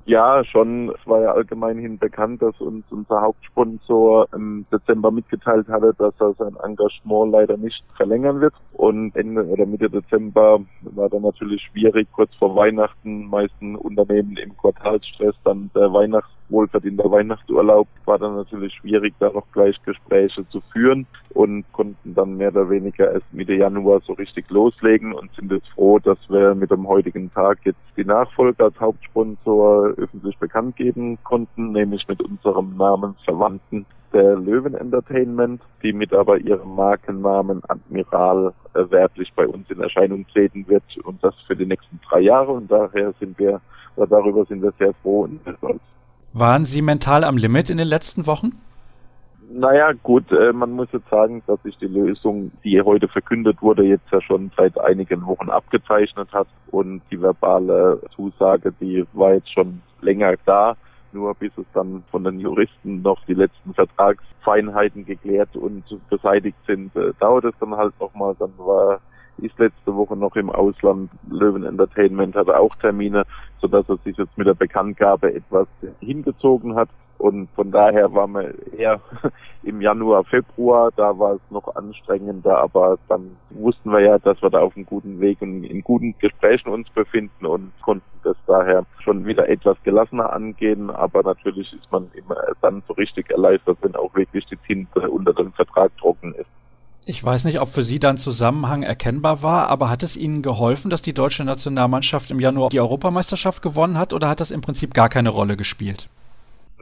Ja, schon. Es war ja allgemeinhin bekannt, dass uns unser Hauptsponsor im Dezember mitgeteilt hatte, dass er sein Engagement leider nicht verlängern wird. Und Ende oder Mitte Dezember war dann natürlich schwierig, kurz vor Weihnachten, meisten Unternehmen im Quartalsstress, dann der Weihnachts wohlverdienter Weihnachtsurlaub war dann natürlich schwierig, da noch gleich Gespräche zu führen und konnten dann mehr oder weniger erst Mitte Januar so richtig loslegen und sind jetzt froh, dass wir mit dem heutigen Tag jetzt die Nachfolge als Hauptsponsor öffentlich bekannt geben konnten, nämlich mit unserem Namensverwandten der Löwen Entertainment, die mit aber ihrem Markennamen Admiral äh, werblich bei uns in Erscheinung treten wird und das für die nächsten drei Jahre und daher sind wir, darüber sind wir sehr froh und stolz. Waren Sie mental am Limit in den letzten Wochen? Naja, gut, äh, man muss jetzt sagen, dass sich die Lösung, die heute verkündet wurde, jetzt ja schon seit einigen Wochen abgezeichnet hat und die verbale Zusage, die war jetzt schon länger da. Nur bis es dann von den Juristen noch die letzten Vertragsfeinheiten geklärt und beseitigt sind, äh, dauert es dann halt nochmal. Dann war ist letzte Woche noch im Ausland. Löwen Entertainment hatte auch Termine, sodass er sich jetzt mit der Bekanntgabe etwas hingezogen hat. Und von daher waren wir eher im Januar, Februar, da war es noch anstrengender, aber dann wussten wir ja, dass wir da auf einem guten Weg und in guten Gesprächen uns befinden und konnten das daher schon wieder etwas gelassener angehen. Aber natürlich ist man immer dann so richtig erleichtert, wenn auch wirklich die Tinte unter dem Vertrag trocken ist. Ich weiß nicht, ob für Sie dann Zusammenhang erkennbar war, aber hat es Ihnen geholfen, dass die deutsche Nationalmannschaft im Januar die Europameisterschaft gewonnen hat oder hat das im Prinzip gar keine Rolle gespielt?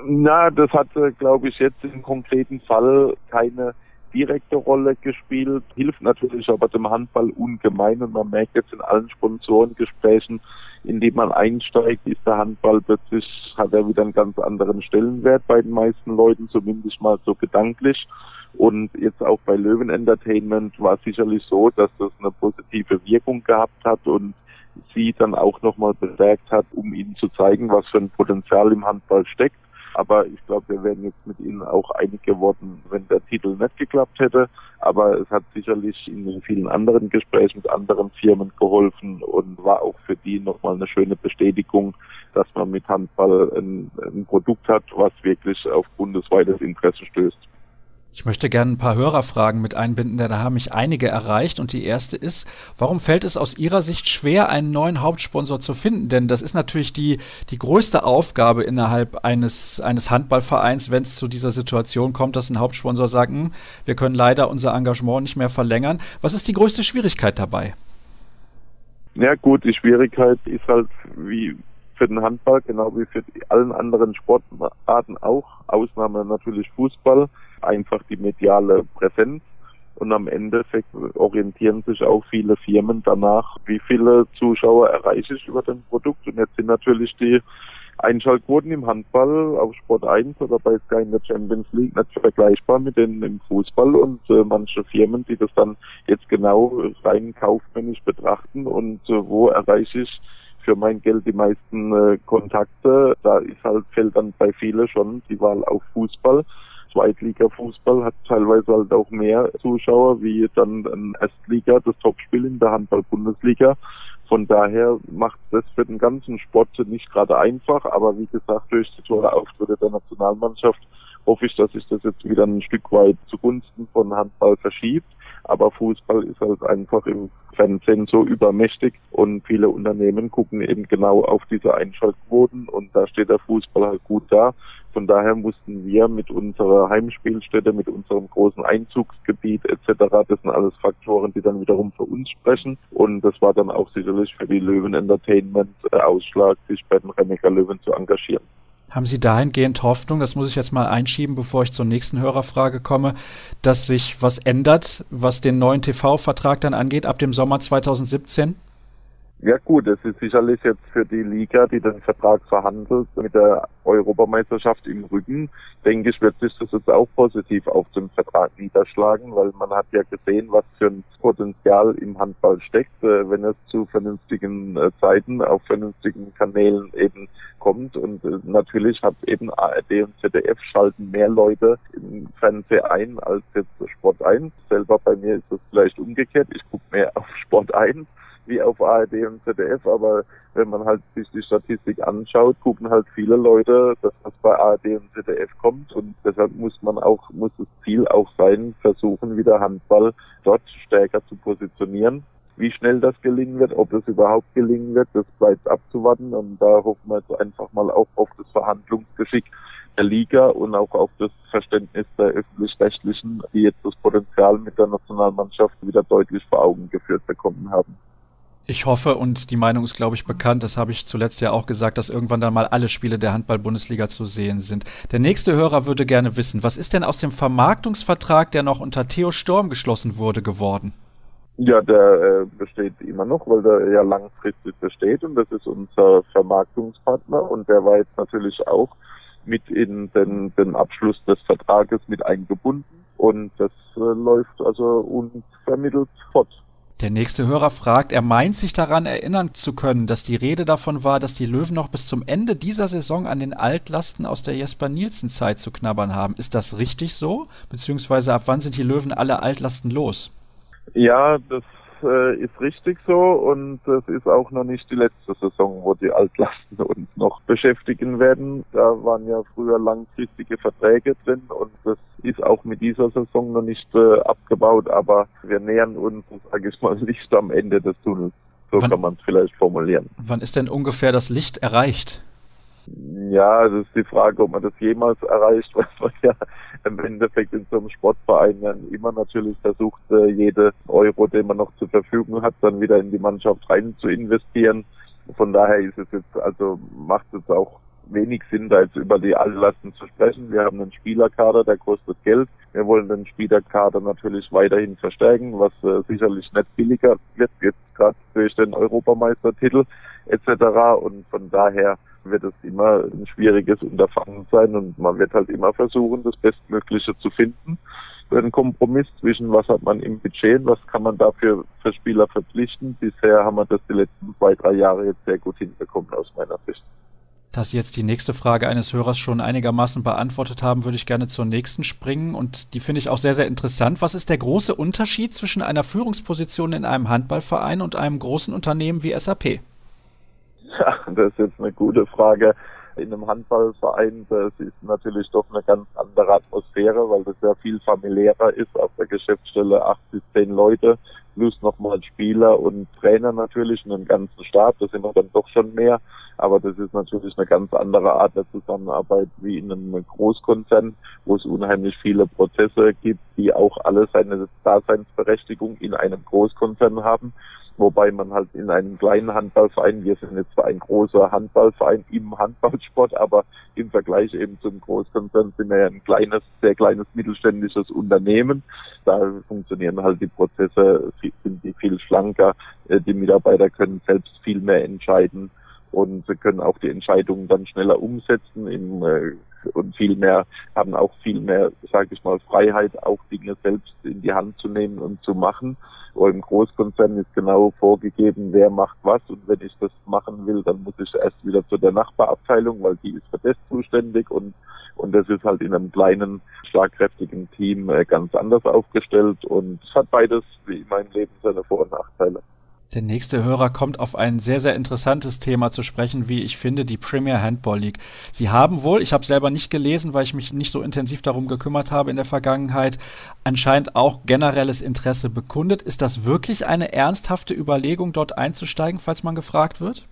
Na, das hat, glaube ich, jetzt im konkreten Fall keine direkte Rolle gespielt, hilft natürlich aber dem Handball ungemein und man merkt jetzt in allen Sponsorengesprächen, in die man einsteigt, ist der Handball plötzlich, hat er wieder einen ganz anderen Stellenwert bei den meisten Leuten, zumindest mal so gedanklich. Und jetzt auch bei Löwen Entertainment war sicherlich so, dass das eine positive Wirkung gehabt hat und sie dann auch nochmal bestärkt hat, um ihnen zu zeigen, was für ein Potenzial im Handball steckt. Aber ich glaube, wir wären jetzt mit ihnen auch einig geworden, wenn der Titel nicht geklappt hätte. Aber es hat sicherlich in vielen anderen Gesprächen mit anderen Firmen geholfen und war auch für die nochmal eine schöne Bestätigung, dass man mit Handball ein, ein Produkt hat, was wirklich auf bundesweites Interesse stößt. Ich möchte gerne ein paar Hörerfragen mit einbinden, denn da haben mich einige erreicht. Und die erste ist, warum fällt es aus Ihrer Sicht schwer, einen neuen Hauptsponsor zu finden? Denn das ist natürlich die, die größte Aufgabe innerhalb eines, eines Handballvereins, wenn es zu dieser Situation kommt, dass ein Hauptsponsor sagt, hm, wir können leider unser Engagement nicht mehr verlängern. Was ist die größte Schwierigkeit dabei? Ja gut, die Schwierigkeit ist halt wie für den Handball, genau wie für allen anderen Sportarten auch, Ausnahme natürlich Fußball einfach die mediale Präsenz. Und am Endeffekt orientieren sich auch viele Firmen danach, wie viele Zuschauer erreiche ich über das Produkt. Und jetzt sind natürlich die Einschaltquoten im Handball auf Sport 1 oder bei Sky in der Champions League nicht vergleichbar mit denen im Fußball und äh, manche Firmen, die das dann jetzt genau rein kaufmännisch betrachten und äh, wo erreiche ich für mein Geld die meisten äh, Kontakte, da ist halt, fällt dann bei vielen schon die Wahl auf Fußball. Zweitliga-Fußball hat teilweise halt auch mehr Zuschauer wie dann ein Erstliga, das Topspiel in der Handball-Bundesliga. Von daher macht das für den ganzen Sport nicht gerade einfach, aber wie gesagt, durch die tolle Auftritte der Nationalmannschaft hoffe ich, dass sich das jetzt wieder ein Stück weit zugunsten von Handball verschiebt. Aber Fußball ist halt einfach im Fernsehen so übermächtig und viele Unternehmen gucken eben genau auf diese Einschaltquoten und da steht der Fußball halt gut da. Von daher mussten wir mit unserer Heimspielstätte, mit unserem großen Einzugsgebiet etc., das sind alles Faktoren, die dann wiederum für uns sprechen. Und das war dann auch sicherlich für die Löwen Entertainment äh, Ausschlag, sich bei den Rennecker Löwen zu engagieren. Haben Sie dahingehend Hoffnung, das muss ich jetzt mal einschieben, bevor ich zur nächsten Hörerfrage komme, dass sich was ändert, was den neuen TV-Vertrag dann angeht ab dem Sommer 2017? Ja gut, es ist sicherlich jetzt für die Liga, die den Vertrag verhandelt, mit der Europameisterschaft im Rücken, denke ich, wird sich das jetzt auch positiv auf dem Vertrag niederschlagen, weil man hat ja gesehen, was für ein Potenzial im Handball steckt, äh, wenn es zu vernünftigen äh, Zeiten auf vernünftigen Kanälen eben kommt. Und äh, natürlich hat eben ARD und ZDF schalten mehr Leute im Fernsehen ein als jetzt Sport 1. Selber bei mir ist es vielleicht umgekehrt. Ich gucke mehr auf Sport 1 wie auf ARD und ZDF, aber wenn man halt sich die Statistik anschaut, gucken halt viele Leute, dass das bei ARD und ZDF kommt und deshalb muss man auch, muss das Ziel auch sein, versuchen wieder Handball dort stärker zu positionieren. Wie schnell das gelingen wird, ob es überhaupt gelingen wird, das bleibt abzuwarten und da hoffen wir jetzt einfach mal auch auf das Verhandlungsgeschick der Liga und auch auf das Verständnis der öffentlich-rechtlichen, die jetzt das Potenzial mit der Nationalmannschaft wieder deutlich vor Augen geführt bekommen haben. Ich hoffe, und die Meinung ist, glaube ich, bekannt, das habe ich zuletzt ja auch gesagt, dass irgendwann dann mal alle Spiele der Handball-Bundesliga zu sehen sind. Der nächste Hörer würde gerne wissen, was ist denn aus dem Vermarktungsvertrag, der noch unter Theo Sturm geschlossen wurde, geworden? Ja, der äh, besteht immer noch, weil der ja langfristig besteht und das ist unser Vermarktungspartner und der war jetzt natürlich auch mit in den, den Abschluss des Vertrages mit eingebunden. Und das äh, läuft also unvermittelt fort. Der nächste Hörer fragt, er meint sich daran erinnern zu können, dass die Rede davon war, dass die Löwen noch bis zum Ende dieser Saison an den Altlasten aus der Jesper Nielsen Zeit zu knabbern haben. Ist das richtig so? Beziehungsweise ab wann sind die Löwen alle Altlasten los? Ja, das äh, ist richtig so und es ist auch noch nicht die letzte Saison, wo die Altlasten uns noch beschäftigen werden. Da waren ja früher langfristige Verträge drin und das ist auch mit dieser Saison noch nicht äh, abgebaut, aber wir nähern uns, sage ich mal, nicht am Ende des Tunnels. So wann, kann man es vielleicht formulieren. Wann ist denn ungefähr das Licht erreicht? Ja, das ist die Frage, ob man das jemals erreicht, weil man ja im Endeffekt in so einem Sportverein dann immer natürlich versucht, äh, jede Euro, den man noch zur Verfügung hat, dann wieder in die Mannschaft rein zu investieren. Von daher ist es jetzt, also macht es auch wenig Sinn, da jetzt über die Altlasten zu sprechen. Wir haben einen Spielerkader, der kostet Geld. Wir wollen den Spielerkader natürlich weiterhin verstärken, was äh, sicherlich nicht billiger wird, jetzt gerade durch den Europameistertitel etc. Und von daher wird es immer ein schwieriges Unterfangen sein und man wird halt immer versuchen, das Bestmögliche zu finden. Ein Kompromiss zwischen was hat man im Budget was kann man dafür für Spieler verpflichten. Bisher haben wir das die letzten zwei, drei Jahre jetzt sehr gut hinbekommen aus meiner Sicht. Dass Sie jetzt die nächste Frage eines Hörers schon einigermaßen beantwortet haben, würde ich gerne zur nächsten springen und die finde ich auch sehr, sehr interessant. Was ist der große Unterschied zwischen einer Führungsposition in einem Handballverein und einem großen Unternehmen wie SAP? Ja, das ist jetzt eine gute Frage. In einem Handballverein, das ist natürlich doch eine ganz andere Atmosphäre, weil das ja viel familiärer ist. Auf der Geschäftsstelle acht bis zehn Leute, plus nochmal Spieler und Trainer natürlich und einen ganzen Stab. Das sind wir dann doch schon mehr. Aber das ist natürlich eine ganz andere Art der Zusammenarbeit wie in einem Großkonzern, wo es unheimlich viele Prozesse gibt, die auch alle seine Daseinsberechtigung in einem Großkonzern haben wobei man halt in einem kleinen Handballverein, wir sind jetzt zwar ein großer Handballverein im Handballsport, aber im Vergleich eben zum Großkonzern sind wir ja ein kleines, sehr kleines mittelständisches Unternehmen. Da funktionieren halt die Prozesse, sind die viel schlanker, äh, die Mitarbeiter können selbst viel mehr entscheiden und können auch die Entscheidungen dann schneller umsetzen im, äh, und viel mehr, haben auch viel mehr, sage ich mal, Freiheit, auch Dinge selbst in die Hand zu nehmen und zu machen. Und im Großkonzern ist genau vorgegeben, wer macht was und wenn ich das machen will, dann muss ich erst wieder zu der Nachbarabteilung, weil die ist für das zuständig und und das ist halt in einem kleinen, schlagkräftigen Team äh, ganz anders aufgestellt und es hat beides, wie in meinem Leben, seine Vor- und Nachteile. Der nächste Hörer kommt auf ein sehr, sehr interessantes Thema zu sprechen, wie ich finde, die Premier Handball League. Sie haben wohl, ich habe selber nicht gelesen, weil ich mich nicht so intensiv darum gekümmert habe in der Vergangenheit, anscheinend auch generelles Interesse bekundet. Ist das wirklich eine ernsthafte Überlegung, dort einzusteigen, falls man gefragt wird?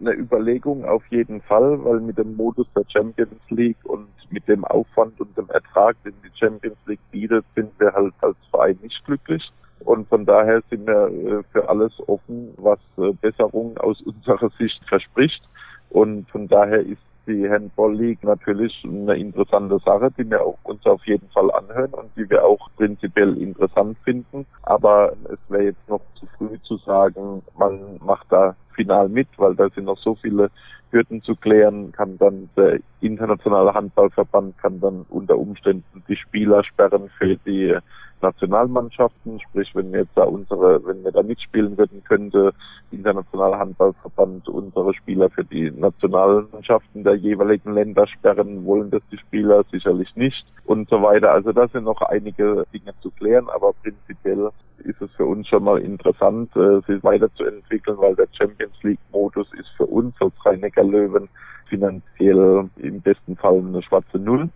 Eine Überlegung auf jeden Fall, weil mit dem Modus der Champions League und mit dem Aufwand und dem Ertrag, den die Champions League bietet, sind wir halt als Verein nicht glücklich. Und von daher sind wir äh, für alles offen, was äh, Besserung aus unserer Sicht verspricht. Und von daher ist die Handball League natürlich eine interessante Sache, die wir auch uns auf jeden Fall anhören und die wir auch prinzipiell interessant finden. Aber es wäre jetzt noch zu früh zu sagen, man macht da final mit, weil da sind noch so viele Hürden zu klären, kann dann der internationale Handballverband kann dann unter Umständen die Spieler sperren für die Nationalmannschaften, sprich wenn wir jetzt da unsere, wenn wir da mitspielen würden, könnte internationaler Handballverband unsere Spieler für die Nationalmannschaften der jeweiligen Länder sperren, wollen das die Spieler sicherlich nicht und so weiter. Also da sind noch einige Dinge zu klären, aber prinzipiell ist es für uns schon mal interessant, äh, sie weiterzuentwickeln, weil der Champions League Modus ist für uns als Rhein-Neckar-Löwen finanziell im besten Fall eine schwarze Null.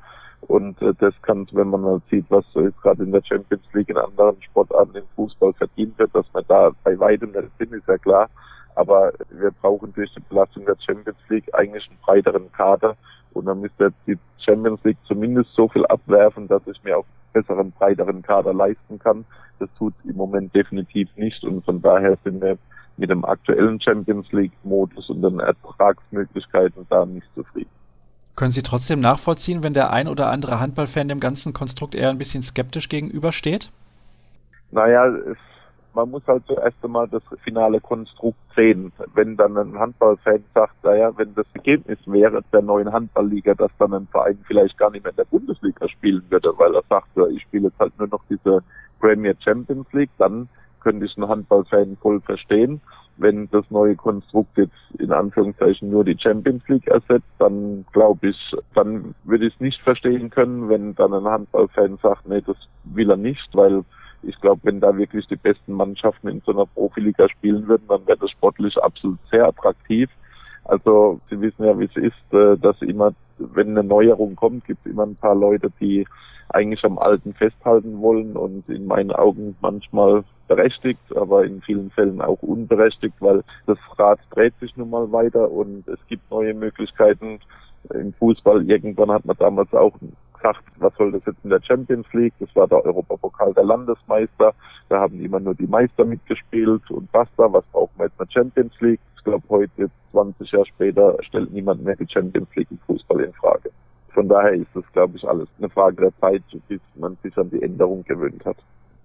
Und äh, das kann, wenn man mal sieht, was so jetzt gerade in der Champions League in anderen Sportarten im Fußball verdient wird, dass man da bei weitem nicht sind, ist ja klar. Aber wir brauchen durch die Belastung der Champions League eigentlich einen breiteren Kader. Und dann müsste die Champions League zumindest so viel abwerfen, dass ich mir auch besseren, breiteren Kader leisten kann. Das tut im Moment definitiv nicht. Und von daher sind wir mit dem aktuellen Champions League Modus und den Ertragsmöglichkeiten da nicht zufrieden. Können Sie trotzdem nachvollziehen, wenn der ein oder andere Handballfan dem ganzen Konstrukt eher ein bisschen skeptisch gegenübersteht? Naja, es man muss halt zuerst einmal das finale Konstrukt sehen. Wenn dann ein Handballfan sagt, naja, wenn das Ergebnis wäre der neuen Handballliga, dass dann ein Verein vielleicht gar nicht mehr in der Bundesliga spielen würde, weil er sagt, ich spiele jetzt halt nur noch diese Premier Champions League, dann könnte ich einen Handballfan voll verstehen. Wenn das neue Konstrukt jetzt in Anführungszeichen nur die Champions League ersetzt, dann glaube ich, dann würde ich es nicht verstehen können, wenn dann ein Handballfan sagt, nee, das will er nicht, weil ich glaube, wenn da wirklich die besten Mannschaften in so einer Profiliga spielen würden, dann wäre das sportlich absolut sehr attraktiv. Also Sie wissen ja, wie es ist, äh, dass immer, wenn eine Neuerung kommt, gibt es immer ein paar Leute, die eigentlich am Alten festhalten wollen und in meinen Augen manchmal berechtigt, aber in vielen Fällen auch unberechtigt, weil das Rad dreht sich nun mal weiter und es gibt neue Möglichkeiten. Im Fußball irgendwann hat man damals auch gesagt, was soll das jetzt in der Champions League? Das war der Europapokal der Landesmeister. Da haben immer nur die Meister mitgespielt und basta, was brauchen wir jetzt in der Champions League? Ich glaube, heute, 20 Jahre später, stellt niemand mehr die Champions League im Fußball in Frage. Von daher ist das, glaube ich, alles eine Frage der Zeit, bis man sich an die Änderung gewöhnt hat.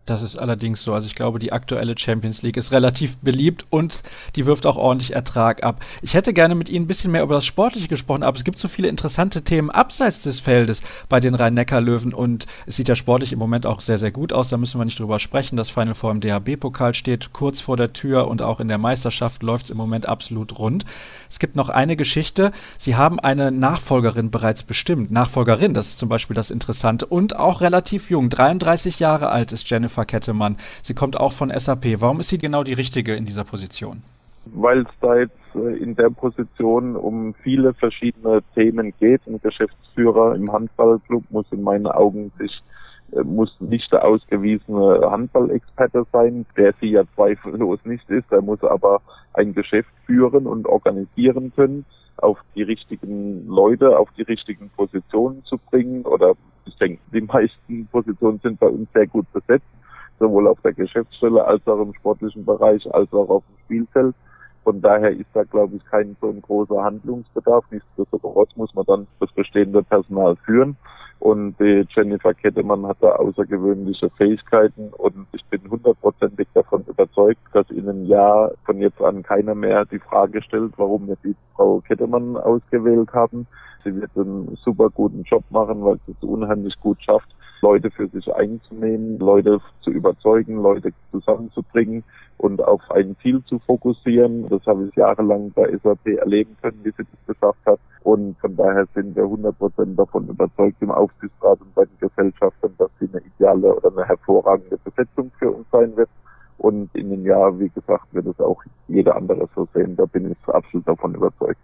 Das ist allerdings so. Also ich glaube, die aktuelle Champions League ist relativ beliebt und die wirft auch ordentlich Ertrag ab. Ich hätte gerne mit Ihnen ein bisschen mehr über das Sportliche gesprochen, aber es gibt so viele interessante Themen abseits des Feldes bei den Rhein-Neckar-Löwen und es sieht ja sportlich im Moment auch sehr, sehr gut aus. Da müssen wir nicht drüber sprechen. Das Final Four im DHB-Pokal steht kurz vor der Tür und auch in der Meisterschaft läuft es im Moment absolut rund. Es gibt noch eine Geschichte. Sie haben eine Nachfolgerin bereits bestimmt. Nachfolgerin, das ist zum Beispiel das Interessante und auch relativ jung. 33 Jahre alt ist Jennifer Eva Kettemann. Sie kommt auch von SAP. Warum ist sie genau die richtige in dieser Position? Weil es da jetzt äh, in der Position um viele verschiedene Themen geht. Ein Geschäftsführer im Handballclub muss in meinen Augen sich äh, muss nicht der ausgewiesene Handballexperte sein, der sie ja zweifellos nicht ist. Er muss aber ein Geschäft führen und organisieren können, auf die richtigen Leute, auf die richtigen Positionen zu bringen. Oder ich denke, die meisten Positionen sind bei uns sehr gut besetzt sowohl auf der Geschäftsstelle als auch im sportlichen Bereich, als auch auf dem Spielfeld. Von daher ist da, glaube ich, kein so ein großer Handlungsbedarf. Nichtsdestotrotz muss man dann das bestehende Personal führen. Und die Jennifer Kettemann hat da außergewöhnliche Fähigkeiten und ich bin hundertprozentig davon überzeugt, dass in einem Jahr von jetzt an keiner mehr die Frage stellt, warum wir die Frau Kettemann ausgewählt haben. Sie wird einen super guten Job machen, weil sie es unheimlich gut schafft, Leute für sich einzunehmen, Leute zu überzeugen, Leute zusammenzubringen und auf ein Ziel zu fokussieren. Das habe ich jahrelang bei SAP erleben können, wie sie das geschafft hat. Und von daher sind wir 100 Prozent davon überzeugt im Aufsichtsrat und bei den Gesellschaften, dass sie eine ideale oder eine hervorragende Besetzung für uns sein wird. Und in dem Jahr, wie gesagt, wird es auch jeder andere so sehen. Da bin ich absolut davon überzeugt.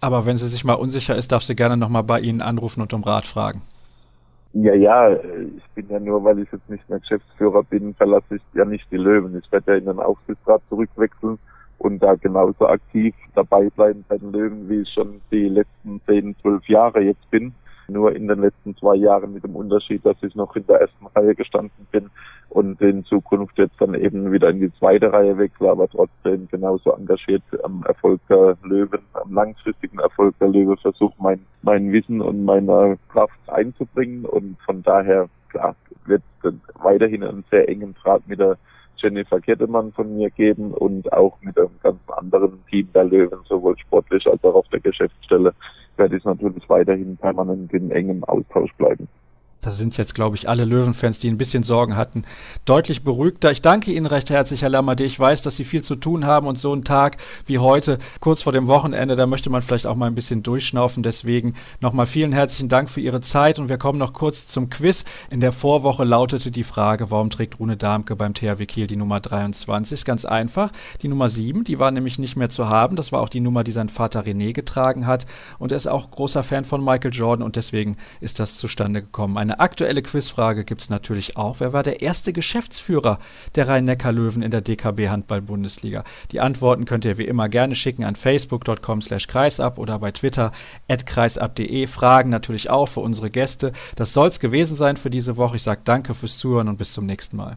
Aber wenn sie sich mal unsicher ist, darf sie gerne nochmal bei Ihnen anrufen und um Rat fragen. Ja, ja, ich bin ja nur, weil ich jetzt nicht mehr Geschäftsführer bin, verlasse ich ja nicht die Löwen. Ich werde ja in den Aufsichtsrat zurückwechseln und da genauso aktiv dabei bleiben bei den Löwen, wie ich schon die letzten zehn, zwölf Jahre jetzt bin nur in den letzten zwei Jahren mit dem Unterschied, dass ich noch in der ersten Reihe gestanden bin und in Zukunft jetzt dann eben wieder in die zweite Reihe wechsle, aber trotzdem genauso engagiert am Erfolg der Löwen, am langfristigen Erfolg der Löwe versuche mein, mein Wissen und meine Kraft einzubringen. Und von daher, klar, wird weiterhin einen sehr engen Draht mit der Jennifer Kettemann von mir geben und auch mit einem ganz anderen Team der Löwen, sowohl sportlich als auch auf der Geschäftsstelle, werde ich natürlich weiterhin permanent in engem Austausch bleiben da sind jetzt, glaube ich, alle Löwenfans, die ein bisschen Sorgen hatten, deutlich beruhigter. Ich danke Ihnen recht herzlich, Herr Lammerde. Ich weiß, dass Sie viel zu tun haben und so ein Tag wie heute, kurz vor dem Wochenende, da möchte man vielleicht auch mal ein bisschen durchschnaufen. Deswegen nochmal vielen herzlichen Dank für Ihre Zeit und wir kommen noch kurz zum Quiz. In der Vorwoche lautete die Frage, warum trägt Rune Darmke beim THW Kiel die Nummer 23? Ganz einfach. Die Nummer 7, die war nämlich nicht mehr zu haben. Das war auch die Nummer, die sein Vater René getragen hat. Und er ist auch großer Fan von Michael Jordan und deswegen ist das zustande gekommen. Ein eine aktuelle Quizfrage gibt es natürlich auch. Wer war der erste Geschäftsführer der Rhein-Neckar-Löwen in der DKB Handball-Bundesliga? Die Antworten könnt ihr wie immer gerne schicken an facebook.com slash kreisab oder bei Twitter at kreisab.de. Fragen natürlich auch für unsere Gäste. Das soll es gewesen sein für diese Woche. Ich sage danke fürs Zuhören und bis zum nächsten Mal.